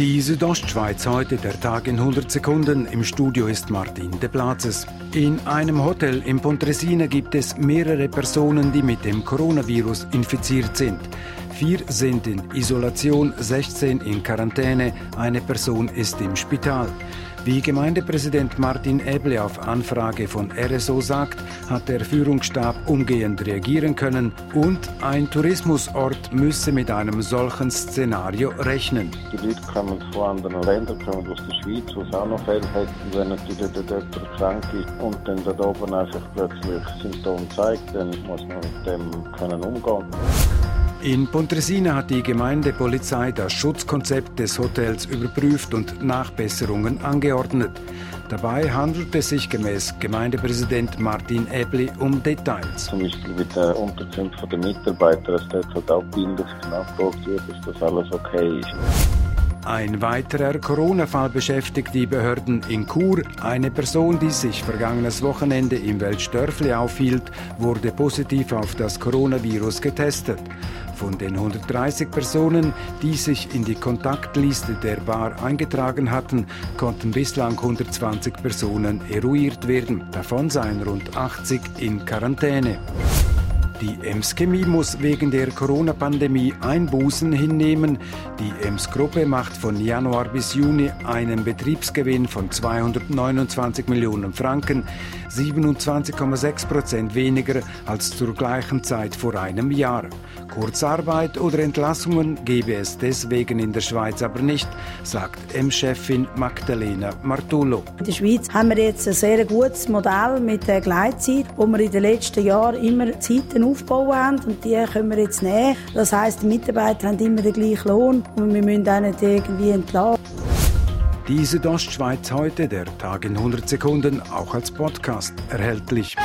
Die Südostschweiz heute, der Tag in 100 Sekunden. Im Studio ist Martin de Platzes. In einem Hotel in Pontresina gibt es mehrere Personen, die mit dem Coronavirus infiziert sind. Vier sind in Isolation, 16 in Quarantäne, eine Person ist im Spital. Wie Gemeindepräsident Martin Eble auf Anfrage von RSO sagt, hat der Führungsstab umgehend reagieren können und ein Tourismusort müsse mit einem solchen Szenario rechnen. Die Leute kommen von anderen Ländern, kommen aus der Schweiz, wo es auch noch Fälle hat. Wenn natürlich dort jemand krank ist und dann dort oben einfach plötzlich Symptome zeigt, dann muss man mit dem können umgehen in Pontresina hat die Gemeindepolizei das Schutzkonzept des Hotels überprüft und Nachbesserungen angeordnet. Dabei handelt es sich gemäß Gemeindepräsident Martin Ebli um Details. Zum Beispiel mit der Unterkunft der Mitarbeiter, dass dort halt auch Bilder nachgefragt wird, dass das alles okay ist. Ein weiterer Corona-Fall beschäftigt die Behörden in Chur. Eine Person, die sich vergangenes Wochenende im Weltstörfli aufhielt, wurde positiv auf das Coronavirus getestet. Von den 130 Personen, die sich in die Kontaktliste der Bar eingetragen hatten, konnten bislang 120 Personen eruiert werden. Davon seien rund 80 in Quarantäne. Die Ems Chemie muss wegen der Corona-Pandemie Einbußen hinnehmen. Die Ems Gruppe macht von Januar bis Juni einen Betriebsgewinn von 229 Millionen Franken, 27,6 Prozent weniger als zur gleichen Zeit vor einem Jahr. Kurzarbeit oder Entlassungen gebe es deswegen in der Schweiz aber nicht, sagt M-Chefin Magdalena Martullo. In der Schweiz haben wir jetzt ein sehr gutes Modell mit der Gleitzeit, wo wir in den letzten Jahren immer Zeiten aufbauen haben und die können wir jetzt nehmen. Das heisst, die Mitarbeiter haben immer den gleichen Lohn und wir müssen auch nicht irgendwie entlassen. Die Südostschweiz heute, der Tag in 100 Sekunden, auch als Podcast erhältlich.